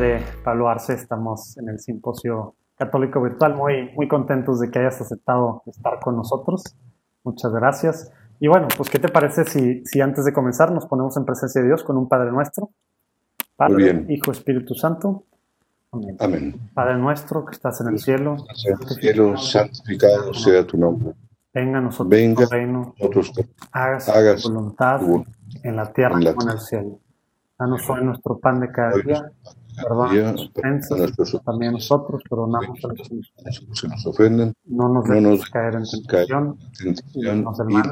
padre, Pablo Arce. Estamos en el simposio católico virtual. Muy, muy contentos de que hayas aceptado estar con nosotros. Muchas gracias. Y bueno, pues, ¿qué te parece si, si antes de comenzar nos ponemos en presencia de Dios con un Padre nuestro? Padre, Hijo, Espíritu Santo. Amén. Padre nuestro que estás en el cielo. En el cielo, santificado sea tu nombre. Venga a nosotros Venga tu reino. nosotros Hágase hagas tu voluntad tu en la tierra en la como en el cielo. Danos hoy nuestro pan de cada Hoy día. Perdona ofensas, también nosotros perdonamos a los que nos ofenden. nos No nos no dejes nos caer en tentación y líbranos del mal.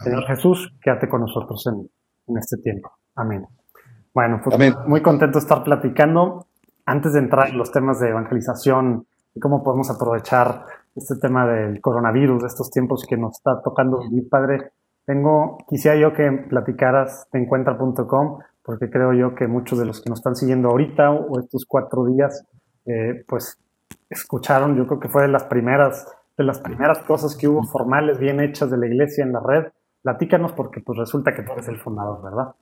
Señor Jesús, quédate con nosotros en, en este tiempo. Amén. Bueno, pues Amén. muy contento de estar platicando. Antes de entrar en los temas de evangelización y cómo podemos aprovechar este tema del coronavirus, de estos tiempos que nos está tocando vivir, Padre, tengo, quisiera yo que platicaras de encuentra.com, porque creo yo que muchos de los que nos están siguiendo ahorita o estos cuatro días, eh, pues escucharon, yo creo que fue de las primeras, de las primeras cosas que hubo formales, bien hechas de la iglesia en la red. Platícanos porque pues resulta que tú eres el fundador, ¿verdad?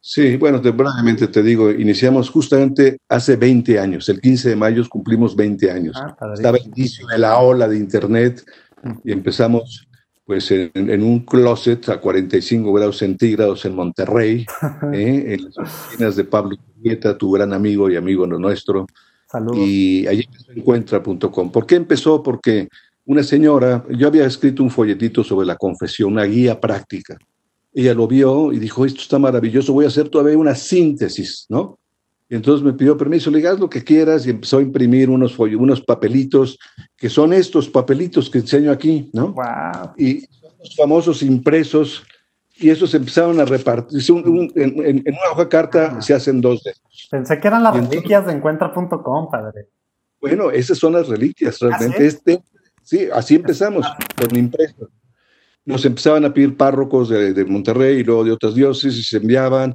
Sí, bueno, te- brevemente te digo, iniciamos justamente hace 20 años, el 15 de mayo cumplimos 20 años. Ah. Estaba el inicio de la ola de Internet y empezamos pues en, en un closet a 45 grados centígrados en Monterrey, ¿eh? en las oficinas de Pablo Nieta, tu gran amigo y amigo nuestro, Saludos. y allí empezó encuentra.com. ¿Por qué empezó? Porque una señora, yo había escrito un folletito sobre la confesión, una guía práctica. Ella lo vio y dijo, esto está maravilloso, voy a hacer todavía una síntesis, ¿no? Y entonces me pidió permiso, le dije, haz lo que quieras y empezó a imprimir unos, unos papelitos, que son estos papelitos que enseño aquí, ¿no? Wow. y son los famosos impresos, y esos empezaron a repartirse. Un- un- en, en- una hoja carta se hacen dos de esos. Pensé que eran las Y entonces- reliquias de encuentra.com, padre. Bueno, esas son las reliquias, realmente. ¿Ah, sí? Este, sí, así empezamos, con impresos. Nos empezaban a pedir párrocos de, de Monterrey y luego de otras diócesis, se enviaban,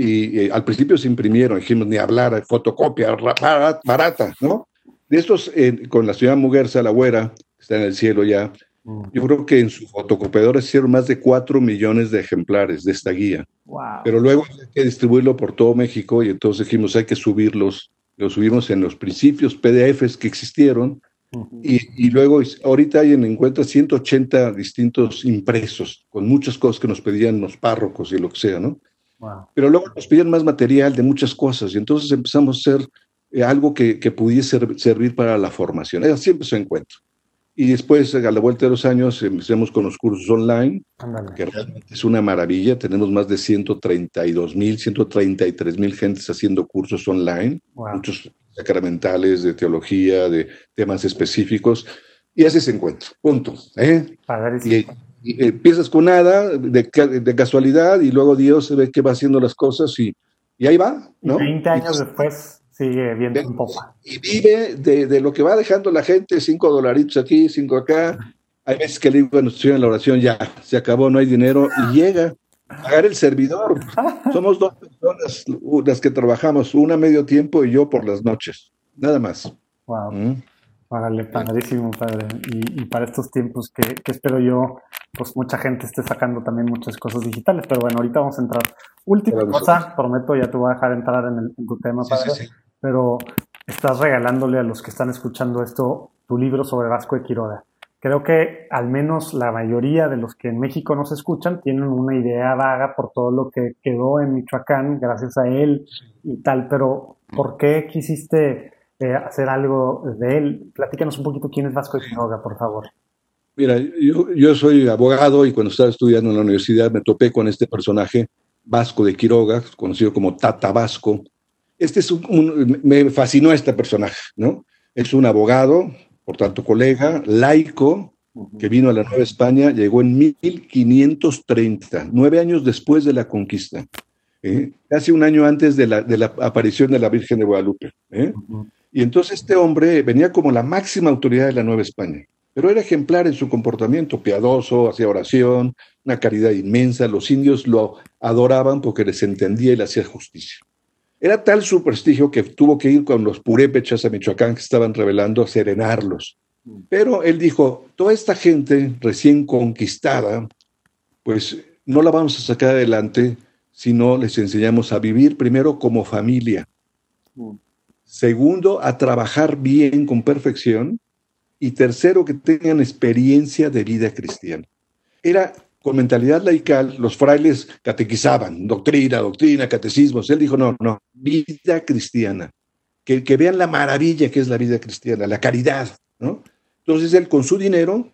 y eh, al principio se imprimieron, dijimos, ni hablar, fotocopia, ra- barat- barata, ¿no? De estos, eh, con la señora Muguerza, la güera, que está en el cielo ya, yo creo que en su fotocopiadora hicieron más de cuatro millones de ejemplares de esta guía. Wow. Pero luego hay que distribuirlo por todo México y entonces dijimos hay que subirlos. Los subimos en los principios PDFs que existieron y, y luego ahorita hay en encuentra 180 distintos impresos con muchas cosas que nos pedían los párrocos y lo que sea, ¿no? Wow. Pero luego nos pidían más material de muchas cosas y entonces empezamos a hacer eh, algo que, que pudiese ser- servir para la formación. Así empezó Encuentro. Y después, a la vuelta de los años, empecemos con los cursos online, Ándale. que realmente es una maravilla. Tenemos más de 132 mil, 133 mil gentes haciendo cursos online, Wow. muchos sacramentales, de teología, de temas específicos, y así se encuentra. Punto. ¿eh? Y, y empiezas con nada, de, ca- de casualidad, y luego Dios se ve que va haciendo las cosas y, y ahí va, Y ¿no? 20 años después sigue viendo en popa. y vive de, de lo que va dejando la gente, cinco dolaritos aquí, cinco acá. Hay veces que le digo nuestro Señor en la oración, ya, se acabó, no hay dinero, y llega a pagar el servidor. Somos dos personas las que trabajamos, una a medio tiempo y yo por las noches, nada más. Wow. ¿Mm? Órale, padrísimo, padre. Y, y para estos tiempos que, que espero yo, pues mucha gente esté sacando también muchas cosas digitales. Pero bueno, ahorita vamos a entrar. Última cosa, prometo, ya te voy a dejar entrar en, el- en tu tema, Sí, padre. sí, sí. Pero estás regalándole a los que están escuchando esto tu libro sobre Vasco de Quiroga. Creo que al menos la mayoría de los que en México nos escuchan tienen una idea vaga por todo lo que quedó en Michoacán gracias a él y tal, pero ¿por qué quisiste eh, hacer algo de él? Platícanos un poquito quién es Vasco de Quiroga, por favor. Mira, yo, yo soy abogado y cuando estaba estudiando en la universidad me topé con este personaje Vasco de Quiroga, conocido como Tata Vasco. Este es un, un- me fascinó este personaje, ¿no? Es un abogado, por tanto colega, laico, que vino a la Nueva España, llegó en 1530, nueve años después de la conquista, ¿eh? casi un año antes de la, de la aparición de la Virgen de Guadalupe. ¿eh? Y entonces este hombre venía como la máxima autoridad de la Nueva España, pero era ejemplar en su comportamiento, piadoso, hacía oración, una caridad inmensa, los indios lo adoraban porque les entendía y le hacía justicia. Era tal su prestigio que tuvo que ir con los purépechas a Michoacán que estaban rebelando a serenarlos. Pero él dijo, toda esta gente recién conquistada, pues no la vamos a sacar adelante sino les enseñamos a vivir primero como familia. Segundo, a trabajar bien con perfección. Y tercero, que tengan experiencia de vida cristiana. Era con mentalidad laical, los frailes catequizaban, doctrina, doctrina, catecismos. Él dijo, no, no, vida cristiana. Que, que vean la maravilla que es la vida cristiana, la caridad, ¿no? Entonces él con su dinero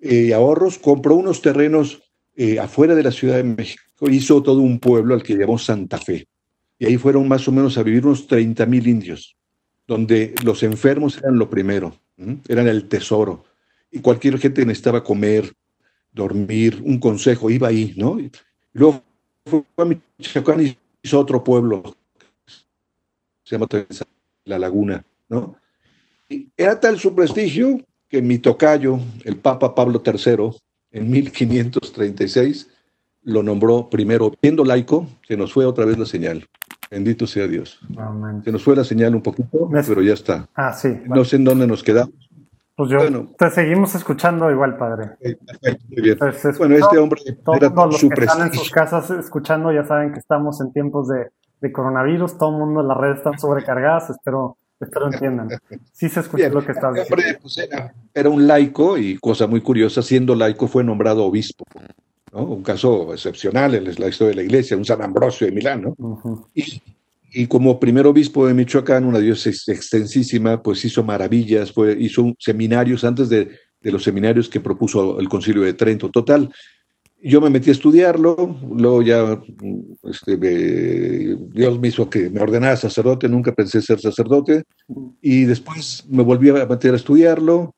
y eh, ahorros compró unos terrenos eh, afuera de la Ciudad de México, hizo todo un pueblo al que llamó Santa Fe. Y ahí fueron más o menos a vivir unos 30 mil indios, donde los enfermos eran lo primero, eran el tesoro. Y cualquier gente necesitaba comer, dormir, un consejo, iba ahí, ¿no? Y luego fue a Michoacán y hizo otro pueblo, se llama La Laguna, ¿no? Y era tal su prestigio que mi tocayo, el Papa Pablo III, en 1536, lo nombró primero, siendo laico, se nos fue otra vez la señal. Bendito sea Dios. Se nos fue la señal un poquito, pero ya está. Ah, sí. No sé en dónde nos quedamos. Pues yo te seguimos escuchando igual, padre. muy bien. Pues, bueno, este hombre era los que están en sus casas escuchando ya saben que estamos en tiempos de, coronavirus, todo el mundo, las redes están sobrecargadas, espero, espero entiendan. Sí se escucha lo que estás diciendo. Pues era, un laico y cosa muy curiosa, siendo laico fue nombrado obispo. ¿No? Un caso excepcional en la historia de la iglesia, un San Ambrosio de Milán, ¿no? y, y como primer obispo de Michoacán, una diócesis extensísima, pues hizo maravillas, fue, hizo seminarios antes de, los seminarios que propuso el Concilio de Trento. Total, yo me metí a estudiarlo, luego ya este, Dios me hizo que me ordenara sacerdote, nunca pensé ser sacerdote, y después me volví a meter a estudiarlo,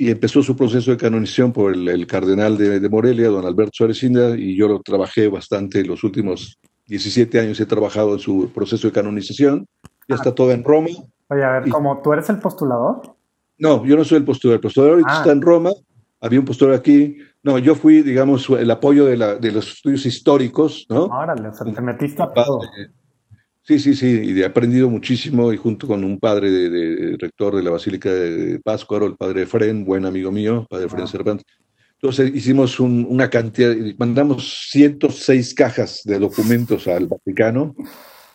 y empezó su proceso de canonización por el, cardenal de, de, Morelia, don Alberto Suárez Inda, y yo lo trabajé bastante los últimos 17 años he trabajado en su proceso de canonización, ya está todo en Roma. Oye, a ver, ¿cómo tú eres el postulador? No, yo no soy el postulador, el postulador ah. está en Roma, había un postulador aquí, no, yo fui, digamos, el apoyo de, la, de los estudios históricos, ¿no? Órale, o sea, te metiste a todo. Sí, sí, sí, y he aprendido muchísimo y junto con un padre de, rector de la Basílica de Páscuaro, el padre Fren, buen amigo mío, padre Fren Cervantes, entonces hicimos una cantidad, mandamos 106 cajas de documentos al Vaticano,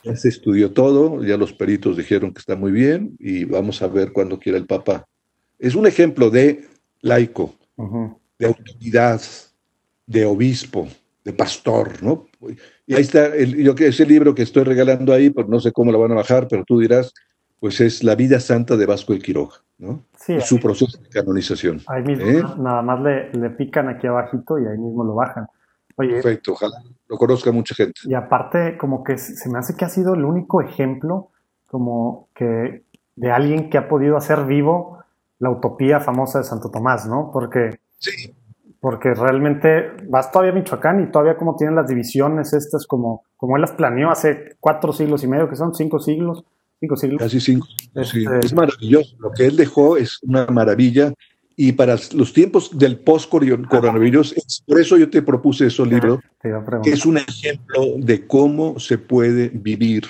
ya se estudió todo, ya los peritos dijeron que está muy bien y vamos a ver cuando quiera el Papa. Es un ejemplo de laico, de autoridad, de obispo, de pastor, ¿no? Y ahí está, el, yo que ese libro que estoy regalando ahí, pues no sé cómo lo van a bajar, pero tú dirás, pues es La vida santa de Vasco de Quiroga, ¿no? Sí, su proceso de canonización. Ahí mismo, ¿eh? nada más le, le, pican aquí abajito y ahí mismo lo bajan. Perfecto, ojalá lo conozca mucha gente. Y aparte, como que se me hace que ha sido el único ejemplo como que de alguien que ha podido hacer vivo la utopía famosa de Santo Tomás, ¿no? Porque, sí. Porque realmente vas todavía a Michoacán y todavía como tienen las divisiones estas, como, como él las planeó hace cuatro siglos y medio, que son cinco siglos, Cinco siglos. Casi cinco. Sí, este, es maravilloso. Lo que él dejó es una maravilla. Y para los tiempos del post-coronavirus, por eso yo te propuse ese libro, que es un ejemplo de cómo se puede vivir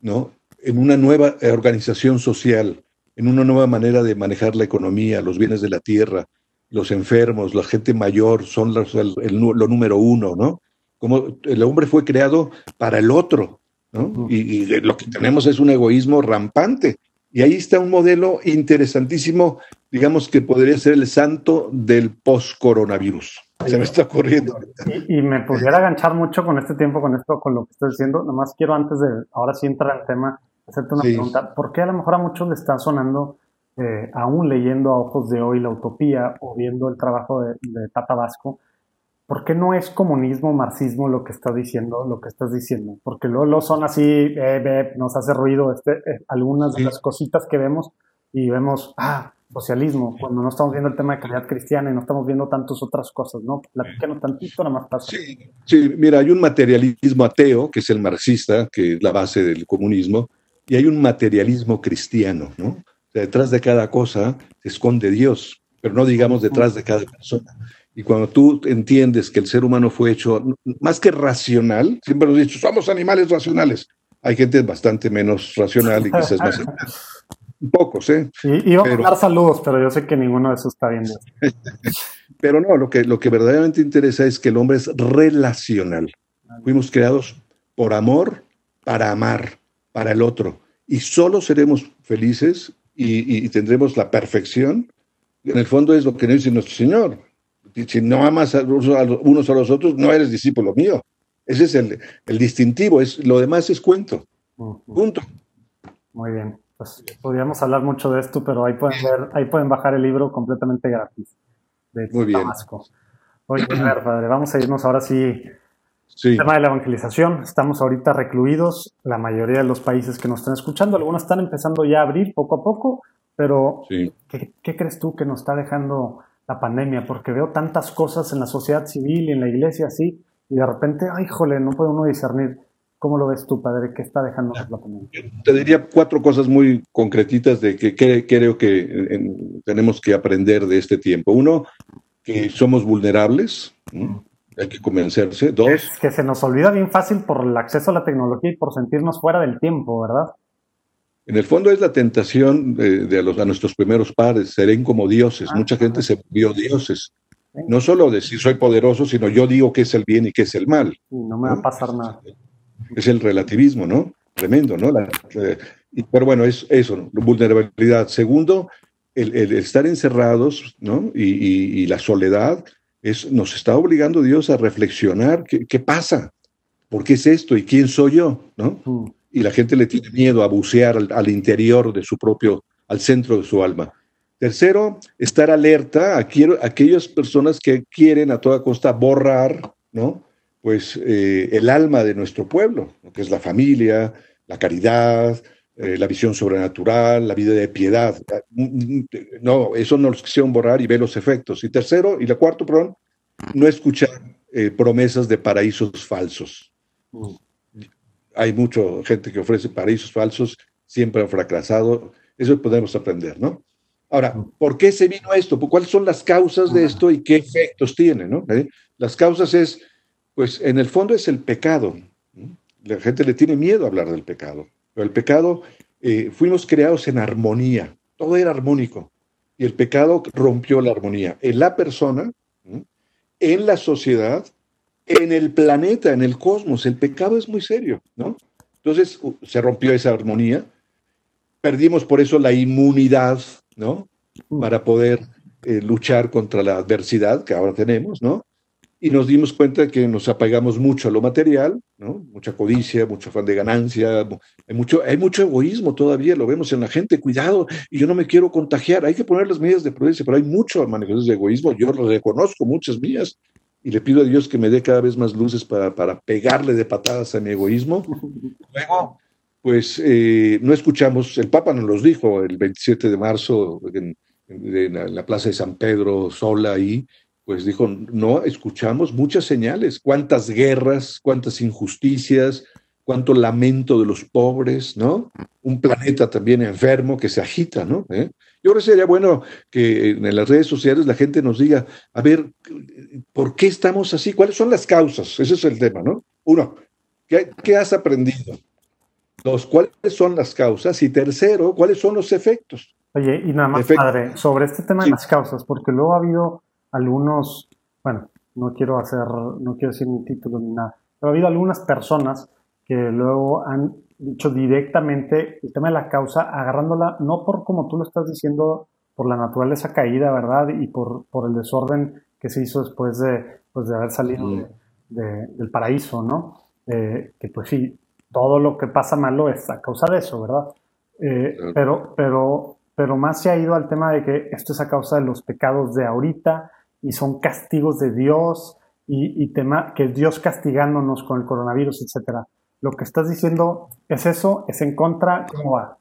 ¿no? en una nueva organización social, en una nueva manera de manejar la economía, los bienes de la tierra, los enfermos, la gente mayor son lo número uno, ¿no? Como el hombre fue creado para el otro, y, lo que tenemos es un egoísmo rampante. Y ahí está un modelo interesantísimo, digamos que podría ser el santo del post-coronavirus. Se me está ocurriendo. Y, me pudiera aganchar mucho con este tiempo, con esto, con lo que estoy diciendo. Nomás quiero antes de, ahora sí entrar al tema, hacerte una pregunta. ¿Por qué a lo mejor a muchos le está sonando, eh, aún leyendo a ojos de hoy la utopía o viendo el trabajo de, de Tata Vasco, ¿por qué no es comunismo, marxismo lo que estás diciendo, lo que estás diciendo? Porque luego, lo son así, eh, nos hace ruido este, eh, algunas de las cositas que vemos y vemos, ah, socialismo, cuando no estamos viendo el tema de calidad cristiana y no estamos viendo tantas otras cosas, ¿no? Platícanos tantito, nada más pasa. Sí, sí, mira, hay un materialismo ateo, que es el marxista, que es la base del comunismo, y hay un materialismo cristiano, ¿no? Detrás de cada cosa se esconde Dios, pero no digamos detrás de cada persona. Y cuando tú entiendes que el ser humano fue hecho más que racional, siempre hemos dicho, somos animales racionales. Hay gente bastante menos racional y quizás más. Pocos, ¿eh? Y iba a dar saludos, pero yo sé que ninguno de esos está viendo. pero no, lo que, lo que verdaderamente interesa es que el hombre es relacional. Fuimos creados por amor, para amar, para el otro. Y solo seremos felices y, tendremos la perfección. En el fondo es lo que nos dice nuestro Señor. Si no amas a unos a los otros, no eres discípulo mío. Ese es el, distintivo, es, lo demás es cuento. Punto. Muy bien. Pues podríamos hablar mucho de esto, pero ahí pueden ver, ahí pueden bajar el libro completamente gratis. De Muy bien. Oye, a ver, padre, vamos a irnos ahora sí. Sí. tema de la evangelización. Estamos ahorita recluidos, la mayoría de los países que nos están escuchando, algunos están empezando ya a abrir poco a poco, pero ¿qué, ¿qué, crees tú que nos está dejando la pandemia? Porque veo tantas cosas en la sociedad civil y en la iglesia así, y de repente, ay, jole, no puede uno discernir. ¿Cómo lo ves tú, padre? ¿Qué está dejando la pandemia? Te diría cuatro cosas muy concretitas de que, creo que tenemos que aprender de este tiempo. Uno, que somos vulnerables, hay que convencerse. Dos, es que se nos olvida bien fácil por el acceso a la tecnología y por sentirnos fuera del tiempo, ¿verdad? En el fondo es la tentación de, los, a nuestros primeros padres, serán como dioses. Ah, Mucha gente se vio dioses. No solo decir soy poderoso, sino yo digo qué es el bien y qué es el mal. no me va a pasar nada. Es el relativismo, ¿no? Tremendo, ¿no? pero bueno, es eso, vulnerabilidad. Segundo, el, estar encerrados, ¿no? Y, la soledad es, nos está obligando Dios a reflexionar qué, pasa, por qué es esto y quién soy yo, ¿no? Mm. Y la gente le tiene miedo a bucear al, interior de su propio, al centro de su alma. Tercero, estar alerta a, aquellas personas que quieren a toda costa borrar, ¿no? Pues eh, el alma de nuestro pueblo, que es la familia, la caridad, eh, la visión sobrenatural, la vida de piedad. No, eso no los quisieron borrar y ver los efectos. Y tercero, y la cuarto, perdón, no escuchar eh, promesas de paraísos falsos. Mm. Hay mucha gente que ofrece paraísos falsos, siempre han fracasado. Eso podemos aprender, ¿no? Ahora, ¿por qué se vino esto? ¿Cuáles son las causas de esto y qué efectos tiene? ¿no? ¿Eh? Las causas es, pues en el fondo es el pecado. La gente le tiene miedo a hablar del pecado, pero el pecado, eh, fuimos creados en armonía, todo era armónico, y el pecado rompió la armonía en la persona, en la sociedad, en el planeta, en el cosmos. El pecado es muy serio, ¿no? Entonces se rompió esa armonía, perdimos por eso la inmunidad ¿no? Mm. Para poder eh, luchar contra la adversidad que ahora tenemos, ¿no? Y nos dimos cuenta que nos apagamos mucho a lo material, ¿no? Mucha codicia, mucho afán de ganancia, hay mucho, hay mucho egoísmo todavía, lo vemos en la gente, cuidado, y yo no me quiero contagiar, hay que poner las medidas de prudencia, pero hay mucho manifestaciones de egoísmo, yo lo reconozco, muchas mías, y le pido a Dios que me dé cada vez más luces para, para pegarle de patadas a mi egoísmo. Luego, pues eh, no escuchamos, el Papa nos los dijo el 27 de marzo en, la Plaza de San Pedro, sola ahí, pues dijo, no escuchamos muchas señales, cuántas guerras, cuántas injusticias, cuánto lamento de los pobres, ¿no? Un planeta también enfermo que se agita, ¿no? ¿Eh? Yo creo que sería bueno que en las redes sociales la gente nos diga, a ver, ¿por qué estamos así? ¿Cuáles son las causas? Ese es el tema, ¿no? Uno, qué has aprendido? Dos, ¿cuáles son las causas? Y tercero, ¿cuáles son los efectos? Oye, y nada más, padre, sobre este tema de las causas, porque luego ha habido algunos, bueno, no quiero hacer, no quiero decir ni título ni nada, pero ha habido algunas personas que luego han dicho directamente el tema de la causa, agarrándola, no por como tú lo estás diciendo, por la naturaleza caída, ¿verdad? Y por, por el desorden que se hizo después de, pues de haber salido del paraíso, ¿no? Eh, que pues sí, todo lo que pasa malo es a causa de eso, ¿verdad? Eh, pero, pero, pero más se ha ido al tema de que esto es a causa de los pecados de ahorita y son castigos de Dios y, tema que Dios castigándonos con el coronavirus, etcétera. Lo que estás diciendo es eso, es en contra, ¿cómo va?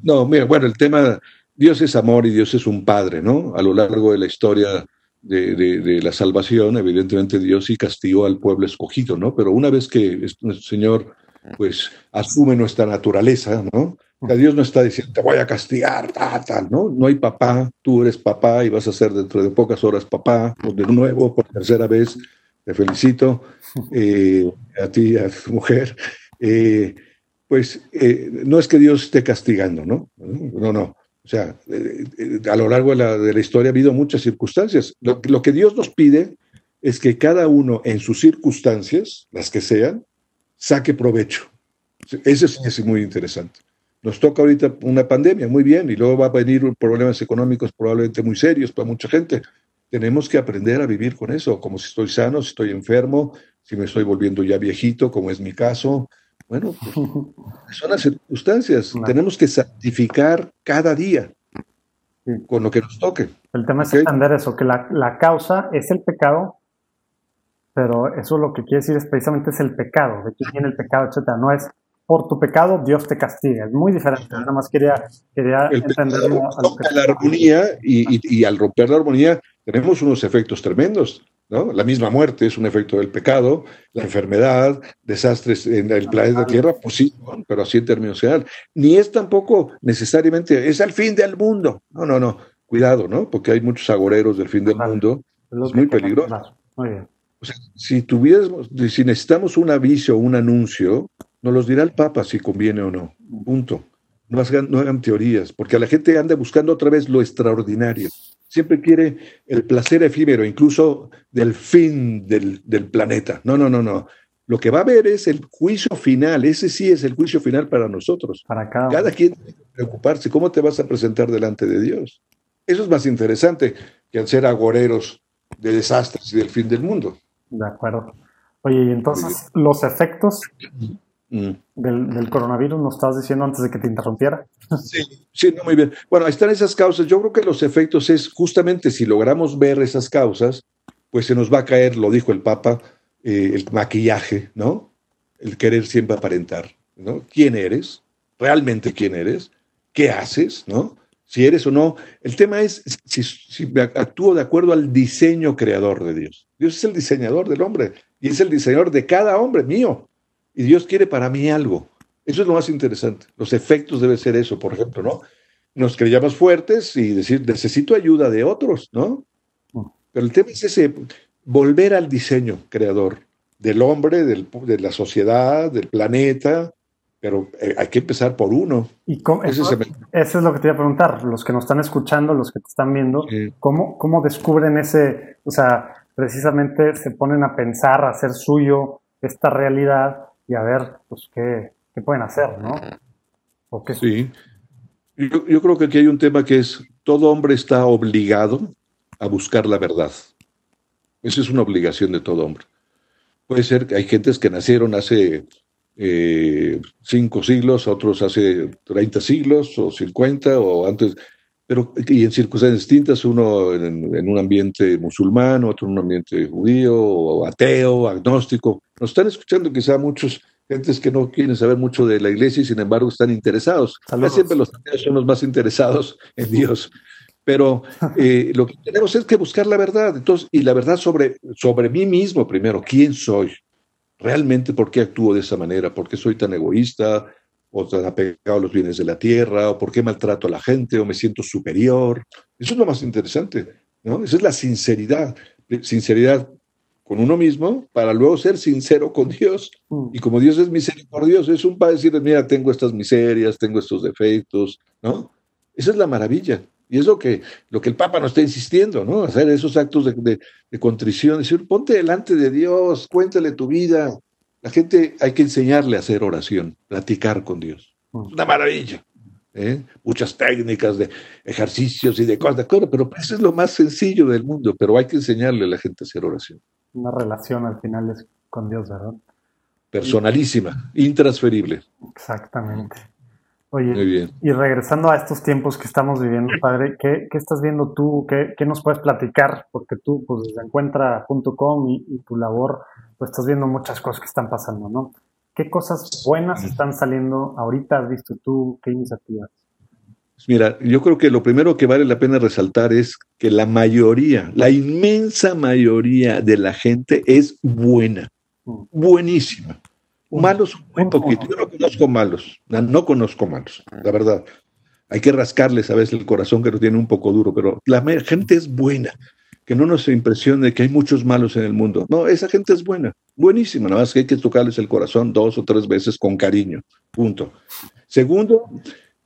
No, mira, bueno, el tema, Dios es amor y Dios es un padre, ¿no? A lo largo de la historia de, de, la salvación, evidentemente Dios sí castigó al pueblo escogido, ¿no? Pero una vez que nuestro Señor pues asume nuestra naturaleza, ¿no? Dios no está diciendo, te voy a castigar, tal, tal, ¿no? No hay papá, tú eres papá y vas a ser dentro de pocas horas papá, de nuevo, por tercera vez, te felicito, eh, a ti, a tu mujer. Eh, pues eh, no es que Dios esté castigando, ¿no? No, no. O sea, a lo largo de la, historia ha habido muchas circunstancias. Lo, que Dios nos pide es que cada uno en sus circunstancias, las que sean, saque provecho. Ese sí es muy interesante. Nos toca ahorita una pandemia, muy bien, y luego va a venir problemas económicos probablemente muy serios para mucha gente. Tenemos que aprender a vivir con eso, como si estoy sano, si estoy enfermo, si me estoy volviendo ya viejito, como es mi caso. Bueno, pues, son las circunstancias. Tenemos que santificar cada día con lo que nos toque. El tema es entender eso, que la, la, causa es el pecado, pero eso lo que quiere decir es precisamente es el pecado, de quién viene el pecado, etcétera. No es por tu pecado Dios te castiga. Es muy diferente. Nada más quería, quería entender la armonía y, y, al romper la armonía tenemos unos efectos tremendos. ¿no? La misma muerte es un efecto del pecado, la enfermedad, desastres en el planeta Tierra, pues sí, pero así en términos generales. Ni es tampoco necesariamente, es el fin del mundo. No, no, no. Cuidado, ¿no? Porque hay muchos agoreros del fin del mundo. Es muy peligroso. Muy bien. O sea, si tuviéramos, si necesitamos un aviso, un anuncio, nos los dirá el Papa si conviene o no. Punto. No hagan, no hagan teorías, porque la gente anda buscando otra vez lo extraordinario. Siempre quiere el placer efímero, incluso del fin del, planeta. No, no, no, no. Lo que va a haber es el juicio final. Ese sí es el juicio final para nosotros. Para cada, cada quien tiene que preocuparse. ¿Cómo te vas a presentar delante de Dios? Eso es más interesante que al ser agoreros de desastres y del fin del mundo. De acuerdo. Oye, y entonces los efectos Mm. Del, coronavirus, nos estabas diciendo antes de que te interrumpiera. Sí, sí, muy bien. Bueno, ahí están esas causas. Yo creo que los efectos es justamente si logramos ver esas causas, pues se nos va a caer, lo dijo el Papa, eh, el maquillaje, ¿no? El querer siempre aparentar, ¿no? ¿Quién eres? ¿Realmente quién eres? ¿Qué haces? ¿No? Si eres o no. El tema es si, si actúo de acuerdo al diseño creador de Dios. Dios es el diseñador del hombre y es el diseñador de cada hombre mío. Y Dios quiere para mí algo. Eso es lo más interesante. Los efectos deben ser eso, por ejemplo, ¿no? Nos creíamos fuertes y decir, necesito ayuda de otros, ¿no? Pero el tema es ese, volver al diseño creador del hombre, de la sociedad, del planeta, pero eh, hay que empezar por uno. ¿Y eso, es lo que te iba a preguntar, los que nos están escuchando, los que te están viendo, ¿cómo, ¿cómo descubren ese, o sea, precisamente se ponen a pensar, a hacer suyo esta realidad y a ver pues, qué, qué pueden hacer, ¿no? ¿O qué sí. Yo, yo, creo que aquí hay un tema que es, todo hombre está obligado a buscar la verdad. Esa es una obligación de todo hombre. Puede ser que hay gentes que nacieron hace eh, cinco siglos, otros hace 30 siglos o 50 o antes, pero y en circunstancias distintas, uno en, en, un ambiente musulmán, otro en un ambiente judío o ateo, agnóstico. Nos están escuchando quizá muchos gentes que no quieren saber mucho de la iglesia y sin embargo están interesados. Siempre los ateos son los más interesados en Dios. Pero eh, lo que tenemos es que buscar la verdad. Entonces, y la verdad sobre, sobre mí mismo primero. ¿Quién soy? ¿Realmente por qué actúo de esa manera? ¿Por qué soy tan egoísta? ¿O tan apegado a los bienes de la tierra? ¿O por qué maltrato a la gente? ¿O me siento superior? Eso es lo más interesante. ¿no? Esa es la sinceridad. Sinceridad con uno mismo para luego ser sincero con Dios. Mm. Y como Dios es misericordioso, es un para decir, mira, tengo estas miserias, tengo estos defectos, ¿no? Esa es la maravilla. Y es lo que, lo que el Papa nos está insistiendo, ¿no? Hacer esos actos de, contrición, decir, ponte delante de Dios, cuéntale tu vida. La gente hay que enseñarle a hacer oración, platicar con Dios. Mm. Una maravilla. ¿eh? Muchas técnicas de ejercicios y de cosas, de acuerdo, pero eso es lo más sencillo del mundo, pero hay que enseñarle a la gente a hacer oración una relación al final es con Dios, ¿verdad? Personalísima, intransferible. Exactamente. Oye, y regresando a estos tiempos que estamos viviendo, padre, ¿qué, estás viendo tú? ¿Qué, nos puedes platicar? Porque tú, pues desde encuentra.com y, y tu labor, pues estás viendo muchas cosas que están pasando, ¿no? ¿Qué cosas buenas están saliendo ahorita? ¿Has visto tú? ¿Qué iniciativas? Mira, yo creo que lo primero que vale la pena resaltar es que la mayoría, la inmensa mayoría de la gente es buena, mm. buenísima. Mm. Malos, muy poquito. Yo no conozco malos, no conozco malos, la verdad. Hay que rascarles a veces el corazón que lo tiene un poco duro, pero la gente es buena. Que no nos impresione que hay muchos malos en el mundo. No, esa gente es buena, buenísima. Nada más que hay que tocarles el corazón dos o tres veces con cariño. Punto. Segundo,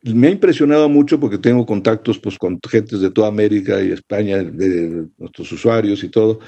me ha impresionado mucho porque tengo contactos pues, con gentes de toda América y España, de, nuestros usuarios y todo,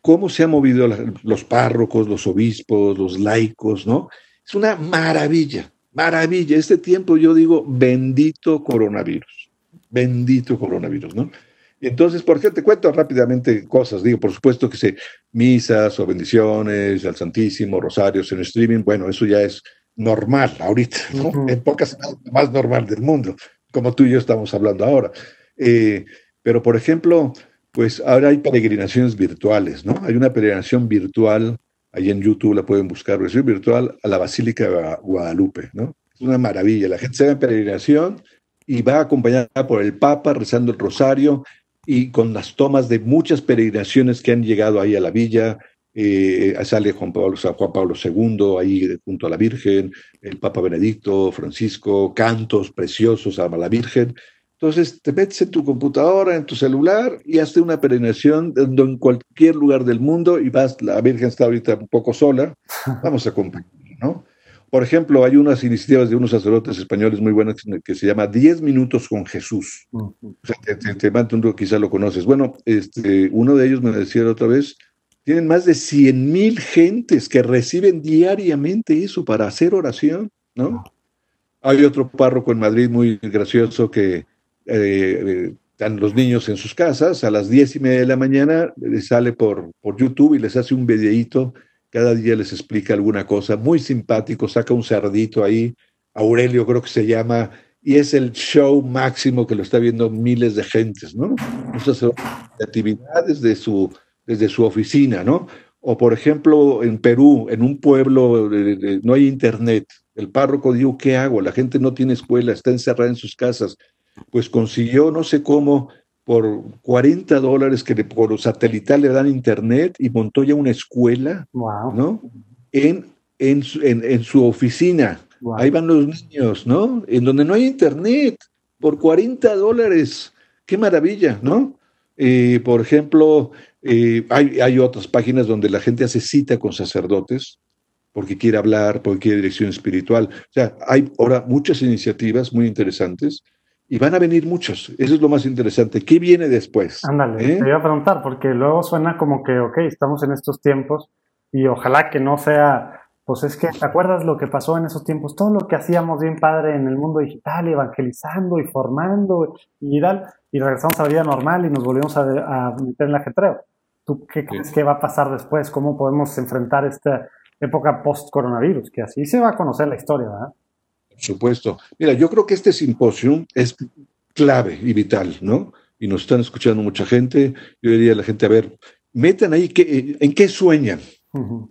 cómo se han movido los párrocos, los obispos, los laicos, ¿no? Es una maravilla, maravilla. Este tiempo yo digo, bendito coronavirus, bendito coronavirus, ¿no? Entonces, ¿por qué te cuento rápidamente cosas? Digo, por supuesto que se misas o bendiciones al Santísimo, rosarios en streaming, bueno, eso ya es normal ahorita, ¿no? En pocas más normal del mundo, como tú y yo estamos hablando ahora. Eh, pero, por ejemplo, pues ahora hay peregrinaciones virtuales, ¿no? Hay una peregrinación virtual, ahí en YouTube la pueden buscar, versión virtual a la Basílica de Guadalupe, ¿no? Es una maravilla, la gente se va en peregrinación y va acompañada por el Papa rezando el rosario y con las tomas de muchas peregrinaciones que han llegado ahí a la villa. Eh, sale Juan Pablo, Juan Pablo II ahí junto a la Virgen, el Papa Benedicto, Francisco, cantos preciosos a la Virgen. Entonces te metes en tu computadora, en tu celular y haces una peregrinación en cualquier lugar del mundo y vas, la Virgen está ahorita un poco sola, vamos a acompañar, ¿no? Por ejemplo, hay unas iniciativas de unos sacerdotes españoles muy buenas que se llama 10 minutos con Jesús. O sea, te, te, un quizá lo conoces. Bueno, este, uno de ellos me decía la otra vez, tienen más de 100 mil gentes que reciben diariamente eso para hacer oración, ¿no? Hay otro párroco en Madrid muy gracioso que eh, están los niños en sus casas, a las diez y media de la mañana les sale por, por YouTube y les hace un videíto cada día les explica alguna cosa, muy simpático, saca un cerdito ahí, Aurelio creo que se llama, y es el show máximo que lo está viendo miles de gentes, ¿no? Muchas actividades desde su, desde su oficina, ¿no? O por ejemplo, en Perú, en un pueblo no hay internet, el párroco dijo, ¿qué hago? La gente no tiene escuela, está encerrada en sus casas. Pues consiguió, no sé cómo, por 40 dólares que por satelital le dan internet y montó ya una escuela, ¿no? En, en, su, en, su oficina. Ahí van los niños, ¿no? En donde no hay internet, por 40 dólares. Qué maravilla, ¿no? Eh, por ejemplo, eh, hay, hay otras páginas donde la gente hace cita con sacerdotes porque quiere hablar, porque quiere dirección espiritual. O sea, hay ahora muchas iniciativas muy interesantes y van a venir muchos. Eso es lo más interesante. ¿Qué viene después? Ándale, ¿Eh? te iba a preguntar, porque luego suena como que, ok, estamos en estos tiempos y ojalá que no sea, pues es que, ¿te acuerdas lo que pasó en esos tiempos? Todo lo que hacíamos bien padre en el mundo digital, evangelizando y formando y tal, y regresamos a la vida normal y nos volvemos a, meter en el ajetreo. ¿Tú qué crees que va a pasar después? ¿Cómo podemos enfrentar esta época post-coronavirus? Que así se va a conocer la historia, ¿verdad? Supuesto. Mira, yo creo que este simposio es clave y vital, ¿no? Y nos están escuchando mucha gente. Yo diría a la gente, a ver, metan ahí que, en qué sueñan.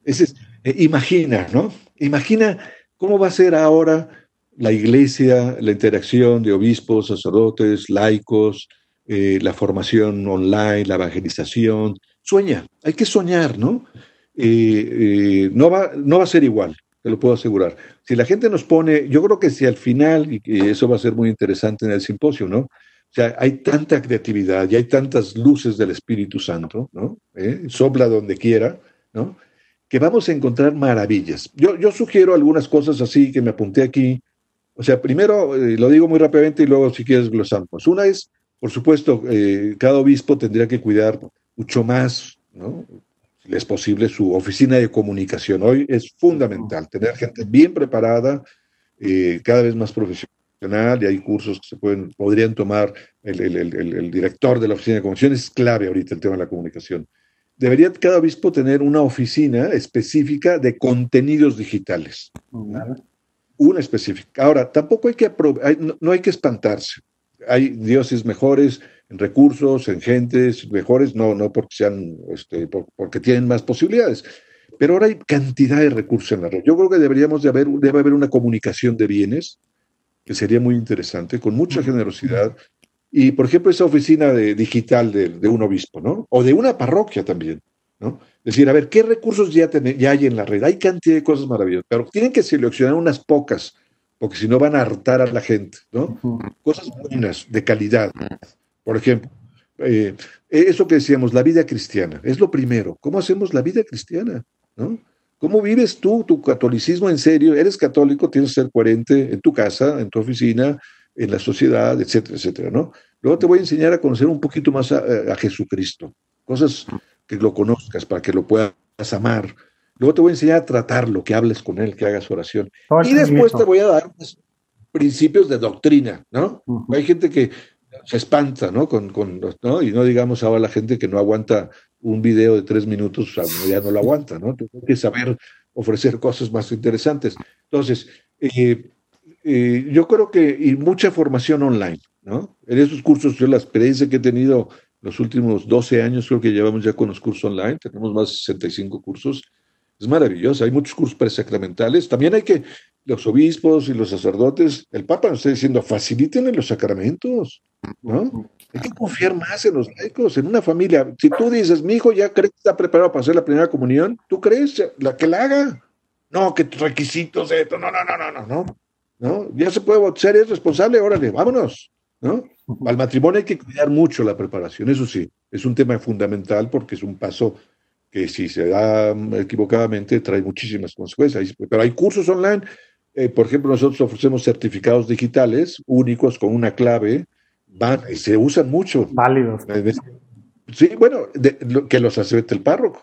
es, eh, imagina, ¿no? Imagina cómo va a ser ahora la iglesia, la interacción de obispos, sacerdotes, laicos, eh, la formación online, la evangelización. Sueña, hay que soñar, ¿no? Eh, no, va, no va a ser igual te lo puedo asegurar. Si la gente nos pone, yo creo que si al final, y eso va a ser muy interesante en el simposio, ¿no? O sea, hay tanta creatividad y hay tantas luces del Espíritu Santo, ¿no? ¿Eh? Sopla donde quiera, ¿no? Que vamos a encontrar maravillas. Yo, yo sugiero algunas cosas así que me apunté aquí. O sea, primero, eh, lo digo muy rápidamente y luego si quieres glosamos. Una es, por supuesto, eh, cada obispo tendría que cuidar mucho más, ¿no? Es posible, su oficina de comunicación. Hoy es fundamental tener gente bien preparada, eh, cada vez más profesional, y hay cursos que se pueden, podrían tomar el, el, director de la oficina de comunicación. Es clave ahorita el tema de la comunicación. Debería cada obispo tener una oficina específica de contenidos digitales. Una específica. Ahora, tampoco hay que, no hay que espantarse. Hay dioses mejores, en recursos, en gentes mejores, no, no porque sean, este, porque tienen más posibilidades. Pero ahora hay cantidad de recursos en la red. Yo creo que deberíamos de haber, debe haber una comunicación de bienes, que sería muy interesante, con mucha generosidad. Y, por ejemplo, esa oficina de, digital de, de, un obispo, ¿no? O de una parroquia también, ¿no? Es decir, a ver, ¿qué recursos ya, ya hay en la red? Hay cantidad de cosas maravillosas, pero tienen que seleccionar unas pocas, porque si no van a hartar a la gente, ¿no? Cosas buenas, de calidad. Por ejemplo, eh, eso que decíamos, la vida cristiana, es lo primero. ¿Cómo hacemos la vida cristiana? ¿no? ¿Cómo vives tú tu catolicismo en serio? Eres católico, tienes que ser coherente en tu casa, en tu oficina, en la sociedad, etcétera, etcétera, ¿no? Luego te voy a enseñar a conocer un poquito más a, Jesucristo. Cosas que lo conozcas, para que lo puedas amar. Luego te voy a enseñar a tratarlo, que hables con él, que hagas oración. y después te voy a dar principios de doctrina, ¿no? Hay gente que se espanta, ¿no? Con, con, ¿no? Y no digamos ahora la gente que no aguanta un video de tres minutos, ya no lo aguanta, ¿no? Tienes que saber ofrecer cosas más interesantes. Entonces, eh, eh, yo creo que, y mucha formación online, ¿no? En esos cursos, yo la experiencia que he tenido los últimos 12 años, creo que llevamos ya con los cursos online, tenemos más de 65 cursos, es maravilloso, hay muchos cursos presacramentales, también hay que, los obispos y los sacerdotes, el Papa nos está diciendo, faciliten los sacramentos, ¿no? Hay que confiar más en los laicos, en una familia. Si tú dices, mi hijo ya cree que está preparado para hacer la primera comunión, ¿tú crees? La que la haga. No, que requisitos de esto, no, no, no, no, no, no. Ya se puede ser, es responsable, órale, vámonos, ¿no? Al matrimonio hay que cuidar mucho la preparación, eso sí, es un tema fundamental porque es un paso que si se da equivocadamente trae muchísimas consecuencias. Pero hay cursos online, eh, por ejemplo, nosotros ofrecemos certificados digitales únicos con una clave, van y se usan mucho. Válidos. Sí, bueno, que los acepte el párroco.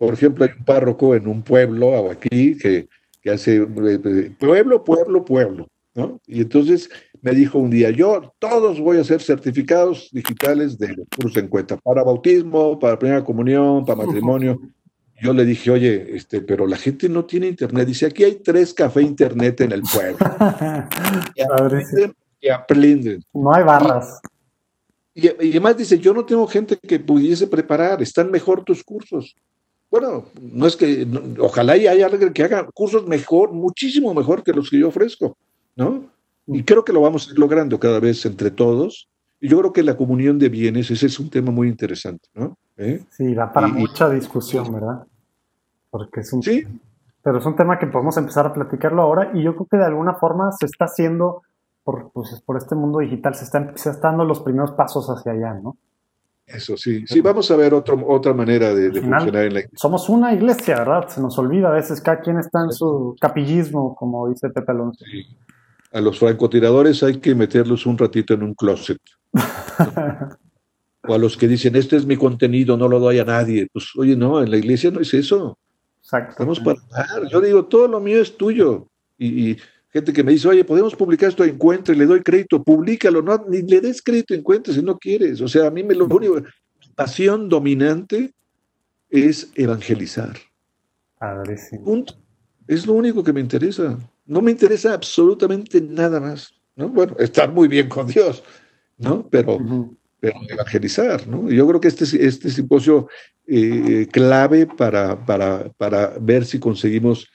Por ejemplo, hay un párroco en un pueblo aquí que, que hace eh, eh, pueblo, pueblo, pueblo, ¿no? Y entonces me dijo un día, yo todos voy a hacer certificados digitales de Cruz en Cuenta, para bautismo, para primera comunión, para matrimonio. Yo le dije, oye, este, pero la gente no tiene internet. Dice, aquí hay tres café internet en el pueblo. y, aprenden, No hay barras. Y, además dice, yo no tengo gente que pudiese preparar, están mejor tus cursos. Bueno, no es que, ojalá y haya alguien que haga cursos mejor, muchísimo mejor que los que yo ofrezco, ¿no? Y creo que lo vamos a ir logrando cada vez entre todos. Y yo creo que la comunión de bienes, ese es un tema muy interesante, ¿no? ¿Eh? Sí, da para mucha discusión, ¿verdad? Porque es un... Sí. Pero es un tema que podemos empezar a platicarlo ahora y yo creo que de alguna forma se está haciendo, por, pues, por este mundo digital, se están, se están dando los primeros pasos hacia allá, ¿no? Eso sí, sí, vamos a ver otro, otra manera de, funcionar en la iglesia. Somos una iglesia, ¿verdad? Se nos olvida a veces, cada quien está en su capillismo, como dice Pepe Alonso. Sí a los francotiradores hay que meterlos un ratito en un closet. o a los que dicen, este es mi contenido, no lo doy a nadie. Pues, oye, no, en la iglesia no es eso. Exacto. Estamos para dar. Yo digo, todo lo mío es tuyo. Y, gente que me dice, oye, podemos publicar esto en Encuentre, le doy crédito, públicalo. No, ni le des crédito en Encuentre si no quieres. O sea, a mí me lo único, pasión dominante es evangelizar. Punto. Es lo único que me interesa. No me interesa absolutamente nada más. ¿no? Bueno, estar muy bien con Dios, ¿no? Pero, pero evangelizar, ¿no? Yo creo que este, este simposio eh, clave para, para, para ver si conseguimos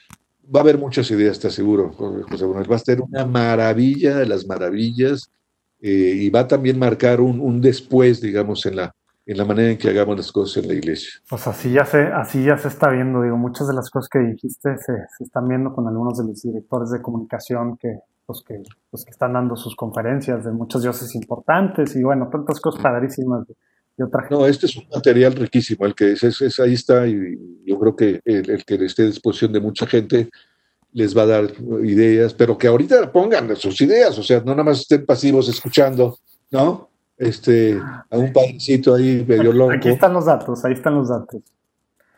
va a haber muchas ideas, te aseguro, José Manuel. Va a ser una maravilla de las maravillas eh, y va a también marcar un, un, después, digamos, en la, en la manera en que hagamos las cosas en la iglesia. Pues así ya se, así ya se está viendo, digo, muchas de las cosas que dijiste se, se están viendo con algunos de los directores de comunicación que, pues que, pues que están dando sus conferencias de muchas dioses importantes y bueno, tantas cosas padrísimas. Y otra no, este es un material riquísimo, el que es, es, ahí está y yo creo que el, el, que esté a disposición de mucha gente les va a dar ideas, pero que ahorita pongan sus ideas, o sea, no nada más estén pasivos escuchando, ¿no? este, a un padrecito ahí medio loco. Aquí están los datos, ahí están los datos.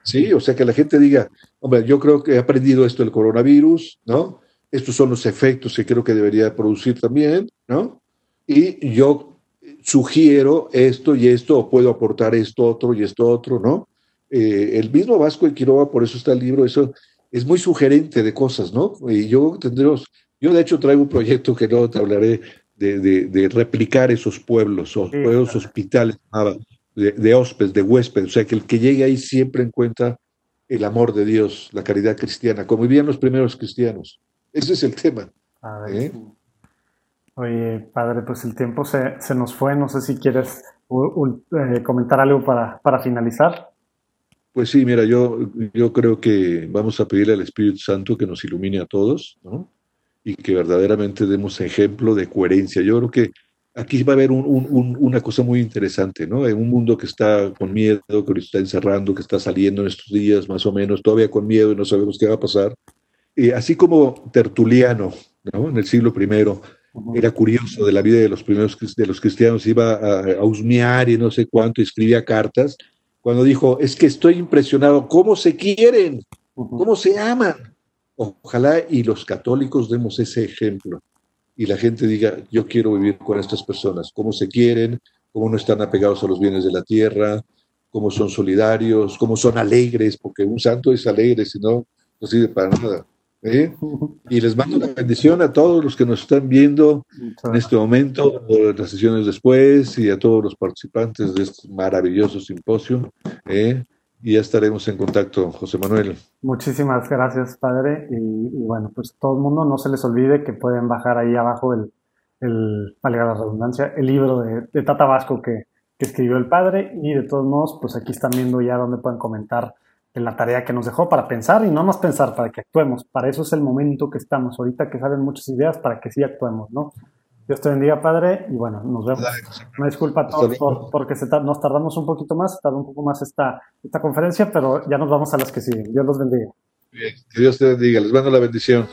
Sí, o sea, que la gente diga, hombre, yo creo que he aprendido esto del coronavirus, ¿no? Estos son los efectos que creo que debería producir también, ¿no? Y yo sugiero esto y esto, o puedo aportar esto otro y esto otro, ¿no? Eh, el mismo Vasco de Quiroga, por eso está el libro, eso es muy sugerente de cosas, ¿no? Y yo tendremos, yo de hecho traigo un proyecto que no te hablaré de, replicar esos pueblos, o pueblos hospitales de, de hóspedes, de huéspedes, o sea, que el que llegue ahí siempre encuentra el amor de Dios, la caridad cristiana, como vivían los primeros cristianos. Ese es el tema. ¿eh? Oye, padre, pues el tiempo se, nos fue. No sé si quieres eh, comentar algo para, para finalizar. Pues sí, mira, yo, yo creo que vamos a pedirle al Espíritu Santo que nos ilumine a todos, ¿no? y que verdaderamente demos ejemplo de coherencia. Yo creo que aquí va a haber una cosa muy interesante, ¿no? En un mundo que está con miedo, que está encerrando, que está saliendo en estos días más o menos, todavía con miedo y no sabemos qué va a pasar. Y así como Tertuliano, ¿no? En el siglo I, era curioso de la vida de los primeros de los cristianos, iba a, a husmear y no sé cuánto, escribía cartas. cuando dijo, es que estoy impresionado, ¿cómo se quieren? ¿Cómo se aman? Ojalá y los católicos demos ese ejemplo y la gente diga, yo quiero vivir con estas personas, cómo se quieren, cómo no están apegados a los bienes de la tierra, cómo son solidarios, cómo son alegres, porque un santo es alegre, si no, no sirve para nada. ¿Eh? Y les mando la bendición a todos los que nos están viendo en este momento, las sesiones después, y a todos los participantes de este maravilloso simposio. ¿eh? Y ya estaremos en contacto, José Manuel. Muchísimas gracias, padre. Y, bueno, pues todo el mundo no se les olvide que pueden bajar ahí abajo el, el valga la redundancia, el libro de, Tata Vasco que, que escribió el padre. Y de todos modos, pues aquí están viendo ya donde pueden comentar en la tarea que nos dejó para pensar y no más pensar, para que actuemos. Para eso es el momento que estamos, ahorita que salen muchas ideas, para que sí actuemos, ¿no? Dios te bendiga, Padre, y bueno, nos vemos. Una disculpa a todos porque se nos tardamos un poquito más, tardó un poco más esta, esta conferencia, pero ya nos vamos a las que siguen. Dios los bendiga. Bien, que Dios te bendiga, les mando la bendición.